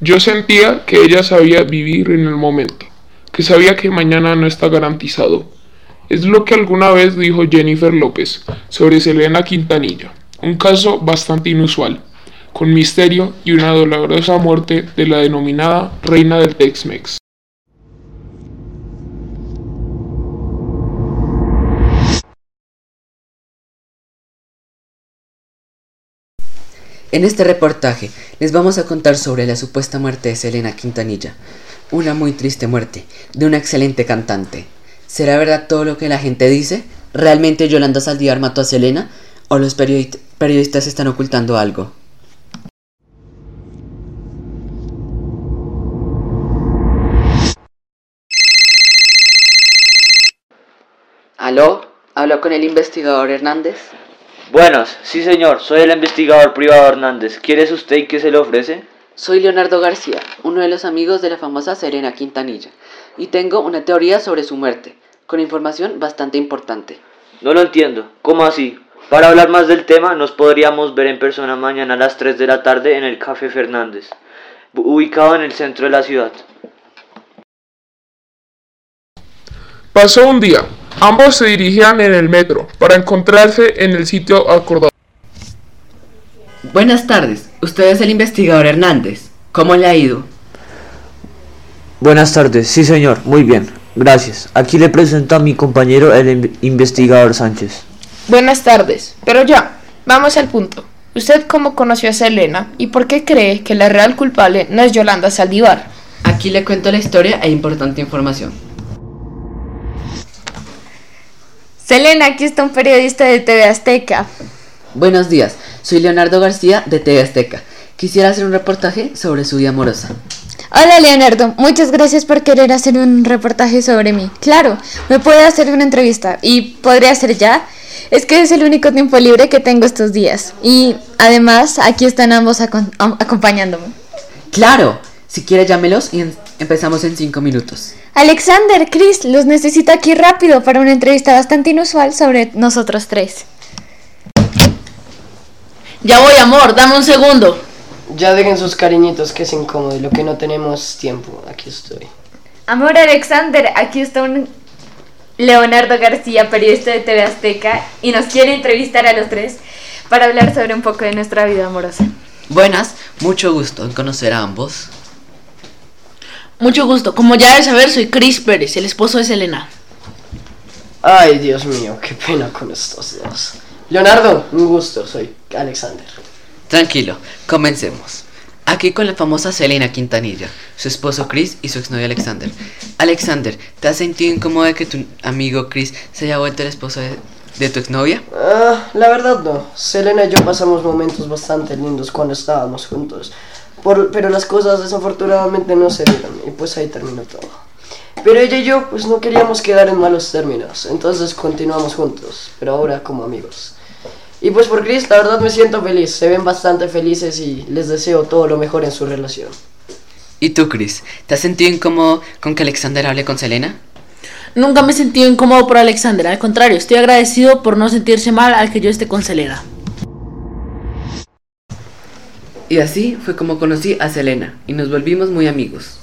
Yo sentía que ella sabía vivir en el momento, que sabía que mañana no está garantizado. Es lo que alguna vez dijo Jennifer López sobre Selena Quintanilla, un caso bastante inusual, con misterio y una dolorosa muerte de la denominada reina del Tex-Mex. En este reportaje les vamos a contar sobre la supuesta muerte de Selena Quintanilla, una muy triste muerte de una excelente cantante. ¿Será verdad todo lo que la gente dice? ¿Realmente Yolanda Saldívar mató a Selena? ¿O los periodistas están ocultando algo? ¿Aló? ¿Hablo con el investigador Hernández? Buenas, sí señor, soy el investigador privado Hernández. ¿Quiere usted y qué se le ofrece? Soy Leonardo García, uno de los amigos de la famosa Serena Quintanilla, y tengo una teoría sobre su muerte, con información bastante importante. No lo entiendo, ¿cómo así? Para hablar más del tema, nos podríamos ver en persona mañana a las 3 de la tarde en el Café Fernández, ubicado en el centro de la ciudad. Pasó un día, Ambos se dirigían en el metro para encontrarse en el sitio acordado. Buenas tardes, usted es el investigador Hernández. ¿Cómo le ha ido? Buenas tardes, sí señor, muy bien, gracias. Aquí le presento a mi compañero el investigador Sánchez. Buenas tardes, pero ya, vamos al punto. ¿Usted cómo conoció a Selena y por qué cree que la real culpable no es Yolanda Saldívar? Aquí le cuento la historia e importante información. Selena, aquí está un periodista de TV Azteca. Buenos días, soy Leonardo García de TV Azteca. Quisiera hacer un reportaje sobre su vida amorosa. Hola Leonardo, muchas gracias por querer hacer un reportaje sobre mí. Claro, me puede hacer una entrevista y podría hacer ya. Es que es el único tiempo libre que tengo estos días. Y además, aquí están ambos acompañándome. Claro, si quiere llámelos y empezamos en cinco minutos. Alexander, Chris, los necesito aquí rápido para una entrevista bastante inusual sobre nosotros tres. Ya voy, amor, dame un segundo. Ya dejen sus cariñitos que es incómodo y lo que no tenemos tiempo. Aquí estoy. Amor Alexander, aquí está un Leonardo García, periodista de TV Azteca, y nos quiere entrevistar a los tres para hablar sobre un poco de nuestra vida amorosa. Buenas, mucho gusto en conocer a ambos. Mucho gusto. Como ya debes saber, soy Chris Pérez, el esposo de Selena. Ay, Dios mío, qué pena con estos dos. Leonardo, un gusto, soy Alexander. Tranquilo, comencemos. Aquí con la famosa Selena Quintanilla, su esposo Chris y su exnovio Alexander. Alexander, ¿te has sentido incómodo de que tu amigo Chris se haya vuelto el esposo de, de tu exnovia? Ah, la verdad no. Selena y yo pasamos momentos bastante lindos cuando estábamos juntos pero las cosas desafortunadamente no se dieron y pues ahí terminó todo. Pero ella y yo pues no queríamos quedar en malos términos, entonces continuamos juntos, pero ahora como amigos. Y pues por Chris, la verdad me siento feliz, se ven bastante felices y les deseo todo lo mejor en su relación. ¿Y tú, Chris? ¿Te has sentido incómodo con que Alexander hable con Selena? Nunca me he sentido incómodo por Alexander, al contrario, estoy agradecido por no sentirse mal al que yo esté con Selena. Y así fue como conocí a Selena y nos volvimos muy amigos.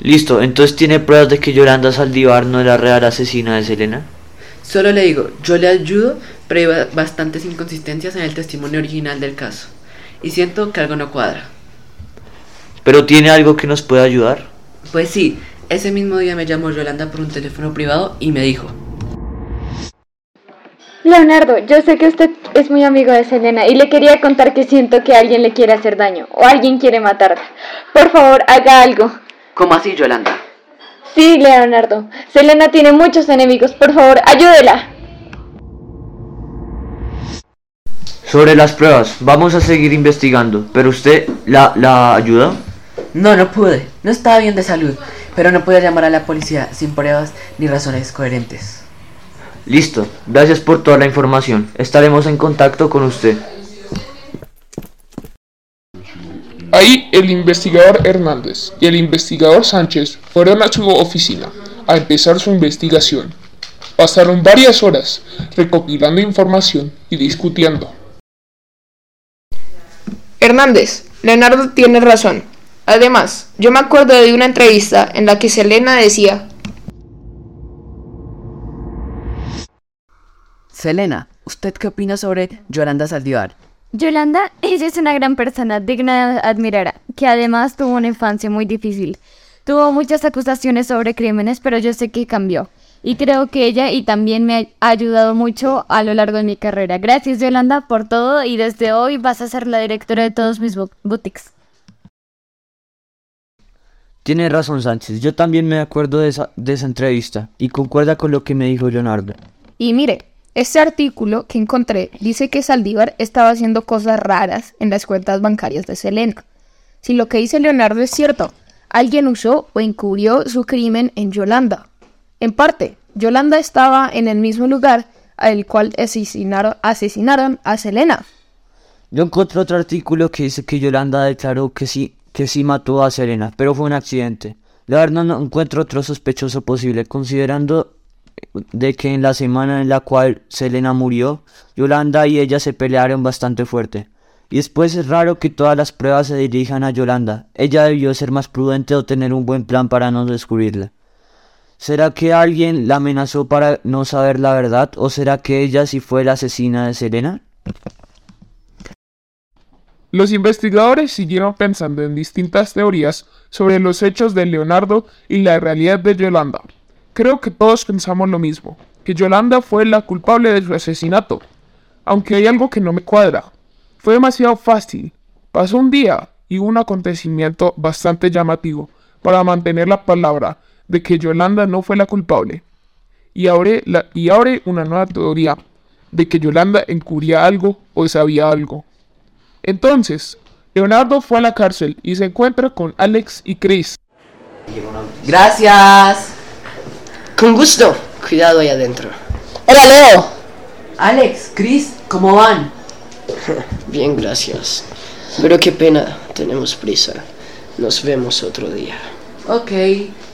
Listo, entonces tiene pruebas de que Yolanda Saldívar no es la real asesina de Selena. Solo le digo, yo le ayudo, pero hay bastantes inconsistencias en el testimonio original del caso. Y siento que algo no cuadra. ¿Pero tiene algo que nos pueda ayudar? Pues sí, ese mismo día me llamó Yolanda por un teléfono privado y me dijo, Leonardo, yo sé que usted es muy amigo de Selena y le quería contar que siento que alguien le quiere hacer daño o alguien quiere matarla. Por favor, haga algo. ¿Cómo así, Yolanda? Sí, Leonardo. Selena tiene muchos enemigos. Por favor, ayúdela. Sobre las pruebas, vamos a seguir investigando. ¿Pero usted la, la ayuda? No, no pude. No estaba bien de salud. Pero no pude llamar a la policía sin pruebas ni razones coherentes. Listo, gracias por toda la información. Estaremos en contacto con usted. Ahí el investigador Hernández y el investigador Sánchez fueron a su oficina a empezar su investigación. Pasaron varias horas recopilando información y discutiendo. Hernández, Leonardo tiene razón. Además, yo me acuerdo de una entrevista en la que Selena decía, Selena, ¿usted qué opina sobre Yolanda Saldívar? Yolanda, ella es una gran persona, digna de admirar, que además tuvo una infancia muy difícil. Tuvo muchas acusaciones sobre crímenes, pero yo sé que cambió. Y creo que ella y también me ha ayudado mucho a lo largo de mi carrera. Gracias Yolanda por todo y desde hoy vas a ser la directora de todos mis boutiques. Tiene razón Sánchez, yo también me acuerdo de esa, de esa entrevista y concuerda con lo que me dijo Leonardo. y mire, este artículo que encontré dice que Saldívar estaba haciendo cosas raras en las cuentas bancarias de Selena. Si lo que dice Leonardo es cierto, alguien usó o encubrió su crimen en Yolanda. En parte, Yolanda estaba en el mismo lugar al cual asesinaron, asesinaron a Selena. Yo encontré otro artículo que dice que Yolanda declaró que sí, que sí mató a Serena, pero fue un accidente. La verdad no encuentro otro sospechoso posible, considerando de que en la semana en la cual Selena murió, Yolanda y ella se pelearon bastante fuerte. Y después es raro que todas las pruebas se dirijan a Yolanda. Ella debió ser más prudente o tener un buen plan para no descubrirla. ¿Será que alguien la amenazó para no saber la verdad? ¿O será que ella sí fue la asesina de Selena? Los investigadores siguieron pensando en distintas teorías sobre los hechos de Leonardo y la realidad de Yolanda. Creo que todos pensamos lo mismo, que Yolanda fue la culpable de su asesinato. Aunque hay algo que no me cuadra. Fue demasiado fácil. Pasó un día y un acontecimiento bastante llamativo para mantener la palabra de que Yolanda no fue la culpable. Y abre, la, y abre una nueva teoría de que Yolanda encubría algo o sabía algo. Entonces, Leonardo fue a la cárcel y se encuentra con Alex y Chris. Gracias. Con gusto. Cuidado ahí adentro. Hola Leo. Alex, Chris, ¿cómo van? Bien, gracias. Pero qué pena, tenemos prisa. Nos vemos otro día. Ok,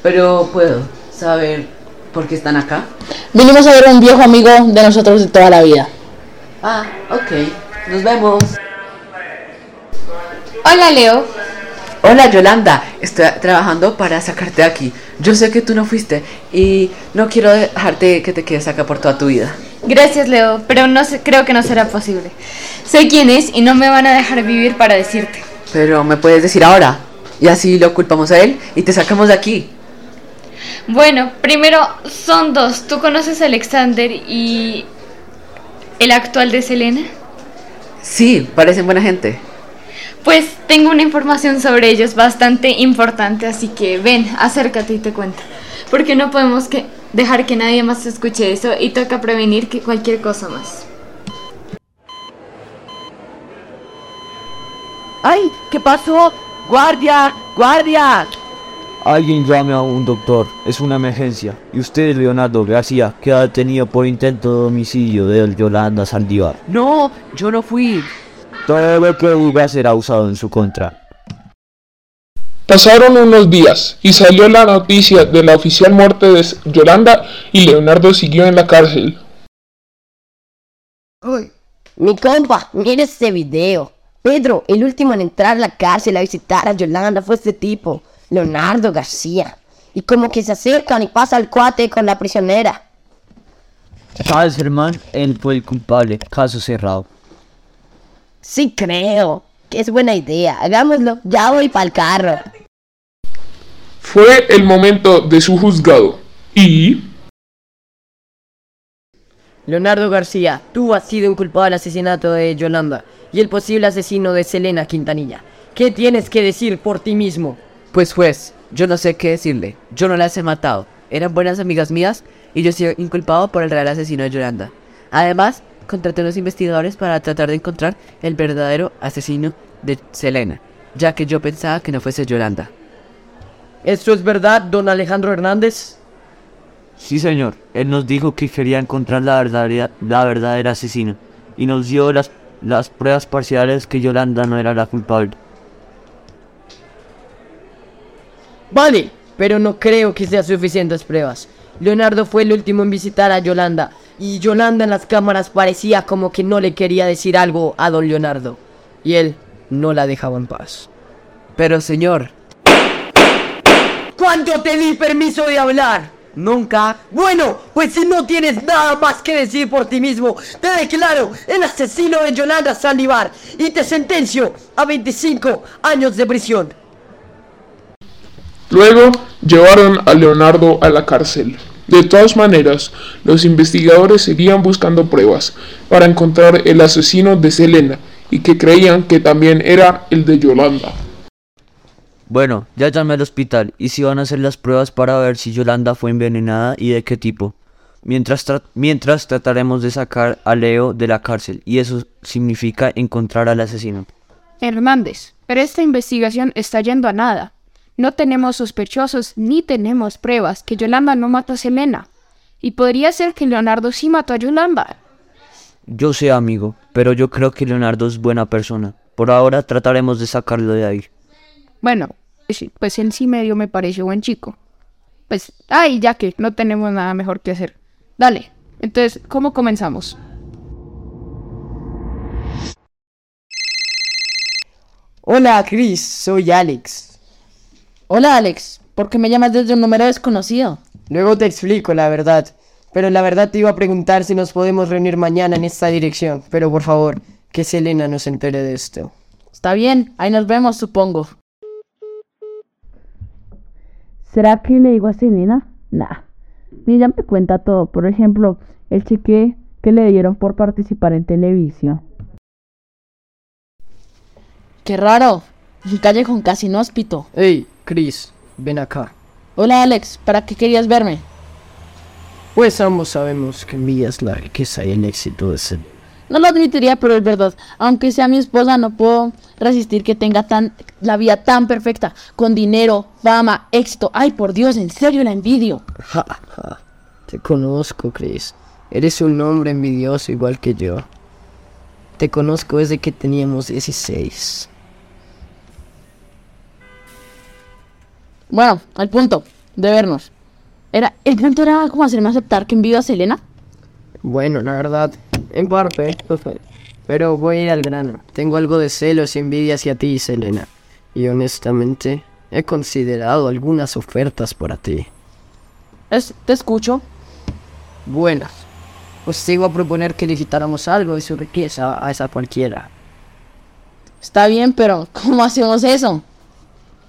pero puedo saber por qué están acá. Vinimos a ver a un viejo amigo de nosotros de toda la vida. Ah, ok. Nos vemos. Hola Leo, Hola Yolanda, estoy trabajando para sacarte de aquí. Yo sé que tú no fuiste y no quiero dejarte que te quedes acá por toda tu vida. Gracias Leo, pero no sé, creo que no será posible. Sé quién es y no me van a dejar vivir para decirte. Pero me puedes decir ahora. Y así lo culpamos a él y te sacamos de aquí. Bueno, primero son dos. ¿Tú conoces a Alexander y el actual de Selena? Sí, parecen buena gente. Pues tengo una información sobre ellos bastante importante, así que ven, acércate y te cuento. Porque no podemos que dejar que nadie más escuche eso y toca prevenir que cualquier cosa más. ¡Ay! ¿Qué pasó? ¡Guardia! ¡Guardia! Alguien llame a un doctor, es una emergencia. Y usted, Leonardo García, queda detenido por intento de homicidio de Yolanda Saldívar. No, yo no fui. Todo lo que hubiera será usado en su contra. Pasaron unos días y salió la noticia de la oficial muerte de Yolanda y Leonardo siguió en la cárcel. Mi compa, mira este video. Pedro, el último en entrar a la cárcel a visitar a Yolanda fue este tipo, Leonardo García. Y como que se acercan y pasa el cuate con la prisionera. ¿Sabes, Germán? Él fue el culpable. Caso cerrado. Sí creo, que es buena idea. Hagámoslo, ya voy para el carro. Fue el momento de su juzgado. Y... Leonardo García, tú has sido inculpado del asesinato de Yolanda y el posible asesino de Selena Quintanilla. ¿Qué tienes que decir por ti mismo? Pues juez, yo no sé qué decirle. Yo no las he matado. Eran buenas amigas mías y yo soy inculpado por el real asesino de Yolanda. Además, contraté a unos investigadores para tratar de encontrar el verdadero asesino de Selena, ya que yo pensaba que no fuese Yolanda. ¿Esto es verdad, don Alejandro Hernández? Sí, señor. Él nos dijo que quería encontrar la verdadera, la verdadera asesina. Y nos dio las, las pruebas parciales que Yolanda no era la culpable. Vale, pero no creo que sean suficientes pruebas. Leonardo fue el último en visitar a Yolanda y Yolanda en las cámaras parecía como que no le quería decir algo a don Leonardo. Y él no la dejaba en paz. Pero señor, ¿Cuándo te di permiso de hablar? nunca... Bueno, pues si no tienes nada más que decir por ti mismo, te declaro el asesino de Yolanda Sandivar y te sentencio a 25 años de prisión. Luego llevaron a Leonardo a la cárcel. De todas maneras, los investigadores seguían buscando pruebas para encontrar el asesino de Selena y que creían que también era el de Yolanda. Bueno, ya llamé al hospital y si van a hacer las pruebas para ver si Yolanda fue envenenada y de qué tipo. Mientras, tra- mientras trataremos de sacar a Leo de la cárcel y eso significa encontrar al asesino. Hernández, pero esta investigación está yendo a nada. No tenemos sospechosos ni tenemos pruebas que Yolanda no mató a Selena. Y podría ser que Leonardo sí mató a Yolanda. Yo sé, amigo, pero yo creo que Leonardo es buena persona. Por ahora trataremos de sacarlo de ahí. Bueno, pues, pues él sí medio me pareció buen chico. Pues, ay, ya que no tenemos nada mejor que hacer. Dale, entonces, ¿cómo comenzamos? Hola, Chris, soy Alex. Hola Alex, ¿por qué me llamas desde un número desconocido? Luego te explico la verdad. Pero la verdad te iba a preguntar si nos podemos reunir mañana en esta dirección. Pero por favor, que Selena no se entere de esto. Está bien, ahí nos vemos, supongo. ¿Será que le digo a Selena? Nah. Ni ella me cuenta todo. Por ejemplo, el cheque que le dieron por participar en televisión. Qué raro. Un callejón casi inhóspito. Hey, Chris, ven acá. Hola Alex, ¿para qué querías verme? Pues ambos sabemos que envías la riqueza y el éxito de Selena. No lo admitiría, pero es verdad. Aunque sea mi esposa, no puedo resistir que tenga tan la vida tan perfecta, con dinero, fama, éxito. Ay, por Dios, en serio la envidio. Ja, ja. Te conozco, Chris. Eres un hombre envidioso igual que yo. Te conozco desde que teníamos 16. Bueno, al punto de vernos. Era, el canto era como hacerme aceptar que envidio a Selena. Bueno, la verdad, en parte. Pero voy a ir al grano. Tengo algo de celos y envidia hacia ti, Selena. Y honestamente, he considerado algunas ofertas para ti. Es, te escucho. Buenas. Pues iba a proponer que le quitáramos algo de su riqueza a esa cualquiera. Está bien, pero ¿cómo hacemos eso?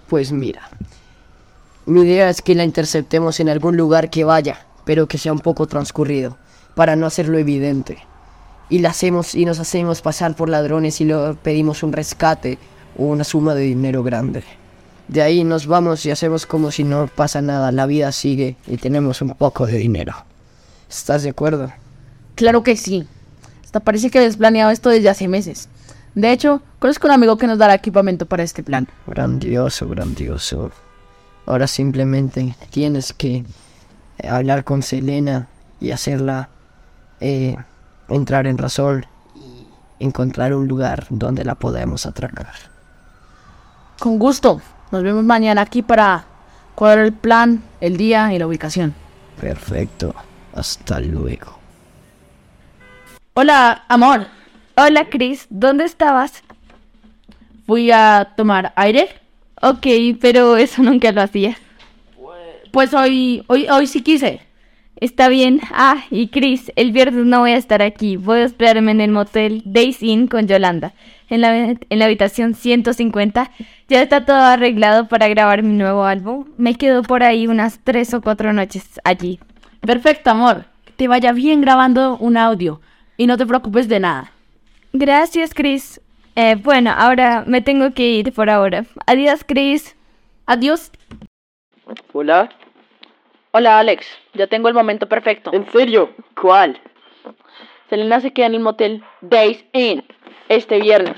Pues mira. Mi idea es que la interceptemos en algún lugar que vaya, pero que sea un poco transcurrido, para no hacerlo evidente. Y la hacemos y nos hacemos pasar por ladrones y le pedimos un rescate o una suma de dinero grande. De ahí nos vamos y hacemos como si no pasa nada, la vida sigue y tenemos un poco de dinero. ¿Estás de acuerdo? Claro que sí. Hasta parece que habías planeado esto desde hace meses. De hecho, conozco un amigo que nos dará equipamiento para este plan. Grandioso, grandioso. Ahora simplemente tienes que hablar con Selena y hacerla eh, entrar en razón y encontrar un lugar donde la podemos atracar. Con gusto. Nos vemos mañana aquí para cuadrar el plan, el día y la ubicación. Perfecto. Hasta luego. Hola, amor. Hola, Chris, ¿dónde estabas? Fui a tomar aire. Ok, pero eso nunca lo hacía. Pues hoy, hoy, hoy sí quise. Está bien. Ah, y Chris, el viernes no voy a estar aquí. Voy a hospedarme en el motel Days Inn con Yolanda. En la, en la habitación 150. Ya está todo arreglado para grabar mi nuevo álbum. Me quedo por ahí unas tres o cuatro noches allí. Perfecto, amor. Te vaya bien grabando un audio. Y no te preocupes de nada. Gracias, Chris. Eh, bueno, ahora me tengo que ir por ahora. Adiós, Chris. Adiós. Hola. Hola, Alex. Ya tengo el momento perfecto. ¿En serio? ¿Cuál? Selena se queda en el motel Days Inn este viernes.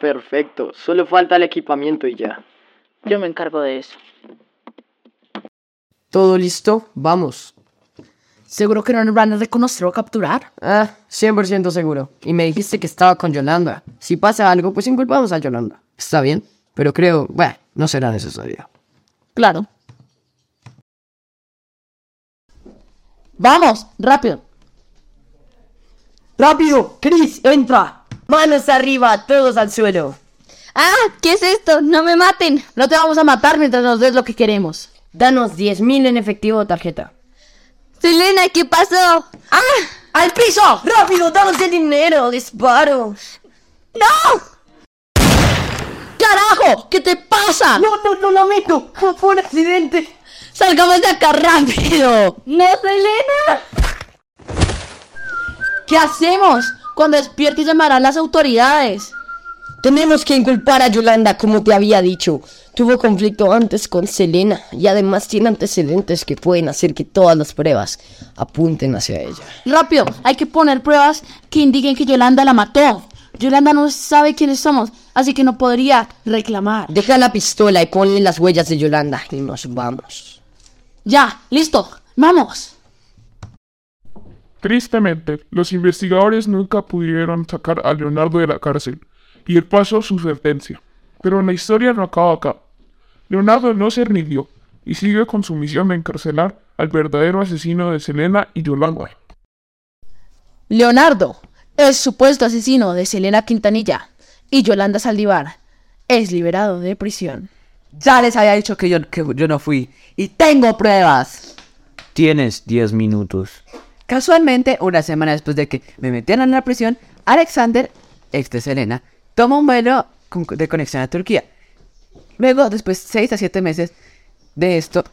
Perfecto. Solo falta el equipamiento y ya. Yo me encargo de eso. ¿Todo listo? Vamos. ¿Seguro que no nos van a reconocer o capturar? Ah, 100% seguro. Y me dijiste que estaba con Yolanda. Si pasa algo, pues inculpamos a Yolanda. Está bien, pero creo, bueno, no será necesario. Claro. ¡Vamos! ¡Rápido! ¡Rápido! ¡Chris, entra! ¡Manos arriba! ¡Todos al suelo! ¡Ah! ¿Qué es esto? ¡No me maten! No te vamos a matar mientras nos des lo que queremos. Danos 10.000 en efectivo o tarjeta. Selena, ¿qué pasó? ¡Ah! ¡Al piso! ¡Rápido! ¡Danos el dinero! ¡Disparo! ¡No! ¡Carajo! ¿Qué te pasa? ¡No, no, no lo meto! ¡Fue un accidente! ¡Salgamos de acá rápido! ¡No, Selena! ¿Qué hacemos? Cuando despierte llamarán las autoridades. Tenemos que inculpar a Yolanda, como te había dicho. Tuvo conflicto antes con Selena y además tiene antecedentes que pueden hacer que todas las pruebas apunten hacia ella. Rápido, hay que poner pruebas que indiquen que Yolanda la mató. Yolanda no sabe quiénes somos, así que no podría reclamar. Deja la pistola y ponle las huellas de Yolanda y nos vamos. Ya, listo, vamos. Tristemente, los investigadores nunca pudieron sacar a Leonardo de la cárcel y él pasó su sentencia. Pero la historia no acaba acá. Leonardo no se rindió y sigue con su misión de encarcelar al verdadero asesino de Selena y Yolanda. Leonardo, el supuesto asesino de Selena Quintanilla y Yolanda Saldívar, es liberado de prisión. Ya les había dicho que yo, que yo no fui. Y tengo pruebas. Tienes 10 minutos. Casualmente, una semana después de que me metieron en la prisión, Alexander, ex de Selena, toma un vuelo de conexión a Turquía. Luego, después de 6 a 7 meses de esto,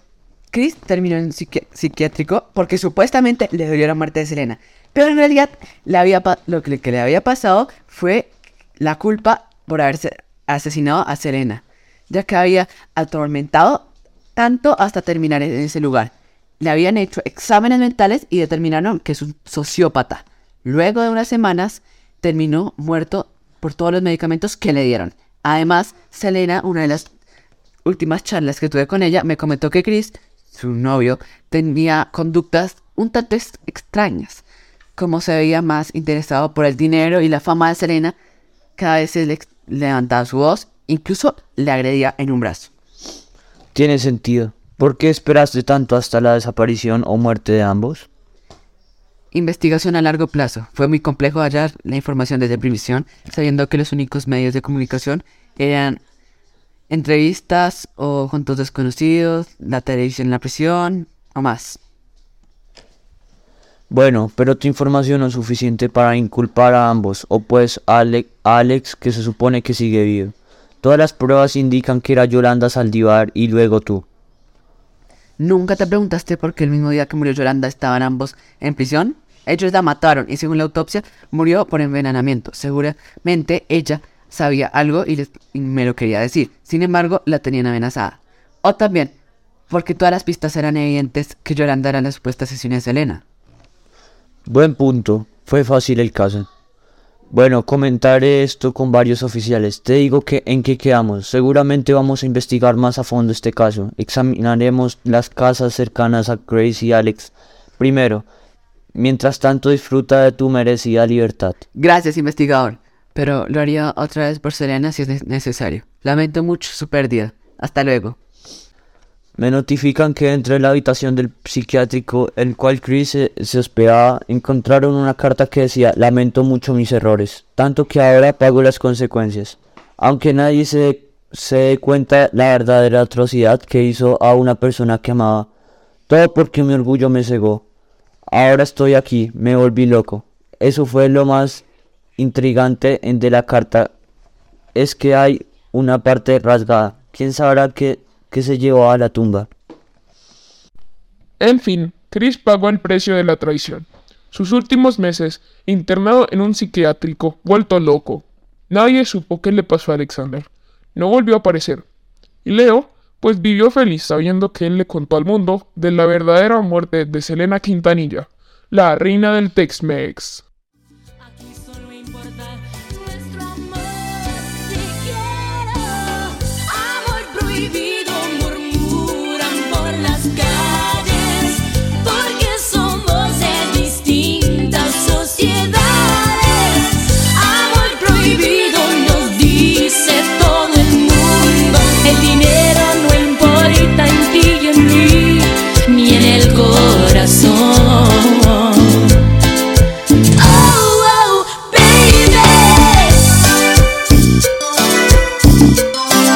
Chris terminó en psiqui- psiquiátrico porque supuestamente le dolió la muerte de Selena. Pero en realidad, lo que, que le había pasado fue la culpa por haberse asesinado a Selena, ya que había atormentado tanto hasta terminar en ese lugar. Le habían hecho exámenes mentales y determinaron que es un sociópata. Luego de unas semanas, terminó muerto por todos los medicamentos que le dieron. Además, Selena, una de las últimas charlas que tuve con ella, me comentó que Chris, su novio, tenía conductas un tanto ex- extrañas. Como se veía más interesado por el dinero y la fama de Selena, cada vez se le levantaba su voz, incluso le agredía en un brazo. Tiene sentido. ¿Por qué esperaste tanto hasta la desaparición o muerte de ambos? Investigación a largo plazo. Fue muy complejo hallar la información desde prisión, sabiendo que los únicos medios de comunicación eran entrevistas o juntos desconocidos, la televisión en la prisión o más. Bueno, pero tu información no es suficiente para inculpar a ambos, o pues a Ale- Alex, que se supone que sigue vivo. Todas las pruebas indican que era Yolanda Saldívar y luego tú. ¿Nunca te preguntaste por qué el mismo día que murió Yolanda estaban ambos en prisión? Ellos la mataron y según la autopsia murió por envenenamiento. Seguramente ella sabía algo y, les- me lo quería decir. Sin embargo, la tenían amenazada. O también porque todas las pistas eran evidentes que Yolanda era la supuesta asesina de Selena. Buen punto. Fue fácil el caso. Bueno, comentaré esto con varios oficiales. Te digo que en qué quedamos. Seguramente vamos a investigar más a fondo este caso. Examinaremos las casas cercanas a Grace y Alex. Primero, mientras tanto disfruta de tu merecida libertad. Gracias, investigador. Pero lo haría otra vez por Selena si es ne- necesario. Lamento mucho su pérdida. Hasta luego. Me notifican que dentro de la habitación del psiquiátrico, el cual Chris se, se hospedaba, encontraron una carta que decía, lamento mucho mis errores, tanto que ahora pago las consecuencias. Aunque nadie se, se dé cuenta la verdadera atrocidad que hizo a una persona que amaba. Todo porque mi orgullo me cegó. Ahora estoy aquí, me volví loco. Eso fue lo más intrigante de la carta. Es que hay una parte rasgada. ¿Quién sabrá qué, qué se llevó a la tumba? En fin, Chris pagó el precio de la traición. Sus últimos meses, internado en un psiquiátrico, vuelto loco. Nadie supo qué le pasó a Alexander. No volvió a aparecer. Y Leo, pues vivió feliz sabiendo que él le contó al mundo de la verdadera muerte de Selena Quintanilla, la reina del Tex-Mex.